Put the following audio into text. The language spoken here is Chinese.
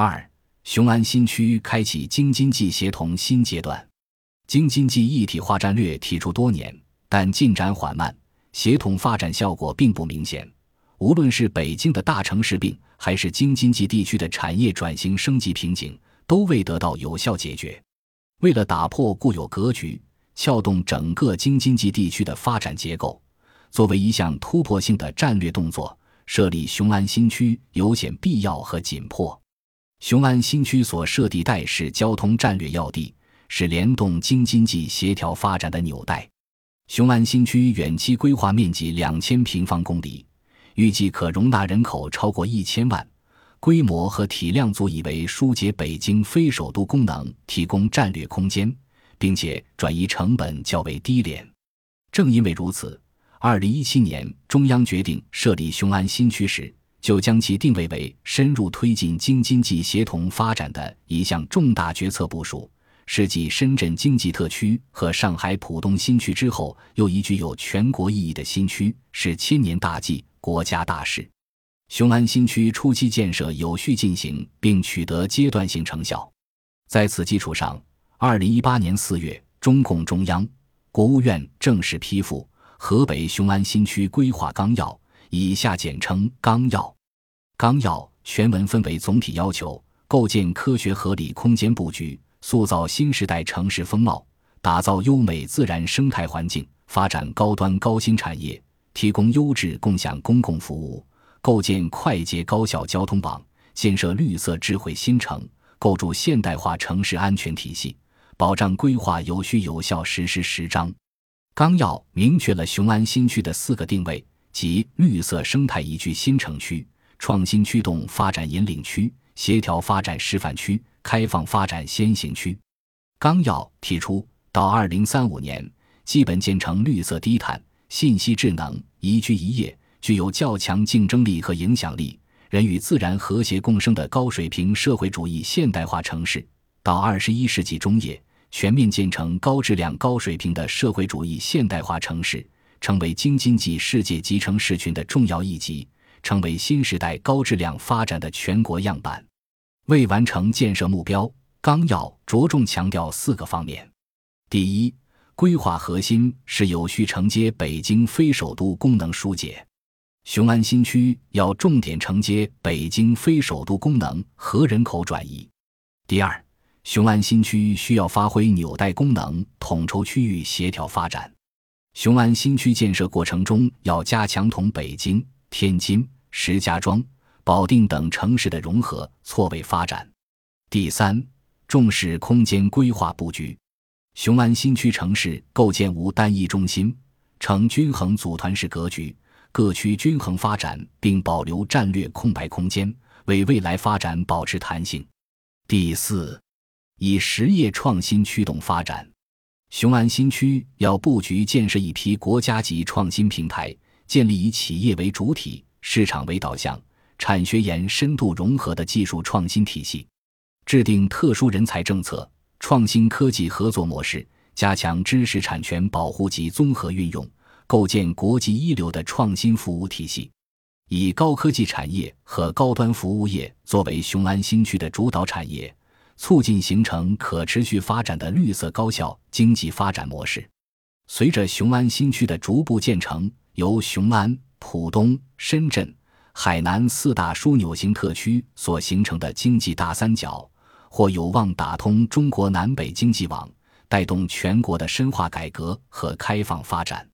二、雄安新区开启京津冀协同新阶段。京津冀一体化战略提出多年，但进展缓慢，协同发展效果并不明显。无论是北京的大城市病，还是京津冀地区的产业转型升级瓶颈，都未得到有效解决。为了打破固有格局，撬动整个京津冀地区的发展结构，作为一项突破性的战略动作，设立雄安新区有显必要和紧迫。雄安新区所设地带是交通战略要地，是联动京津冀协调发展的纽带。雄安新区远期规划面积两千平方公里，预计可容纳人口超过一千万，规模和体量足以为疏解北京非首都功能提供战略空间，并且转移成本较为低廉。正因为如此，二零一七年中央决定设立雄安新区时。就将其定位为深入推进京津冀协同发展的一项重大决策部署，是继深圳经济特区和上海浦东新区之后又一具有全国意义的新区，是千年大计、国家大事。雄安新区初期建设有序进行，并取得阶段性成效。在此基础上，二零一八年四月，中共中央、国务院正式批复《河北雄安新区规划纲要》。以下简称纲要。纲要全文分为总体要求：构建科学合理空间布局，塑造新时代城市风貌，打造优美自然生态环境，发展高端高新产业，提供优质共享公共服务，构建快捷高效交通网，建设绿色智慧新城，构筑现代化城市安全体系，保障规划有序有效实施十章。纲要明确了雄安新区的四个定位。即绿色生态宜居新城区、创新驱动发展引领区、协调发展示范区、开放发展先行区。纲要提出，到二零三五年，基本建成绿色低碳、信息智能、宜居宜业、具有较强竞争力和影响力、人与自然和谐共生的高水平社会主义现代化城市；到二十一世纪中叶，全面建成高质量高水平的社会主义现代化城市。成为京津冀世界级城市群的重要一级，成为新时代高质量发展的全国样板。为完成建设目标，纲要着重强调四个方面：第一，规划核心是有序承接北京非首都功能疏解，雄安新区要重点承接北京非首都功能和人口转移；第二，雄安新区需要发挥纽带功能，统筹区域协调发展。雄安新区建设过程中，要加强同北京、天津、石家庄、保定等城市的融合错位发展。第三，重视空间规划布局。雄安新区城市构建无单一中心，呈均衡组团式格局，各区均衡发展，并保留战略空白空间，为未来发展保持弹性。第四，以实业创新驱动发展。雄安新区要布局建设一批国家级创新平台，建立以企业为主体、市场为导向、产学研深度融合的技术创新体系，制定特殊人才政策、创新科技合作模式，加强知识产权保护及综合运用，构建国际一流的创新服务体系，以高科技产业和高端服务业作为雄安新区的主导产业。促进形成可持续发展的绿色高效经济发展模式。随着雄安新区的逐步建成，由雄安、浦东、深圳、海南四大枢纽型特区所形成的经济大三角，或有望打通中国南北经济网，带动全国的深化改革和开放发展。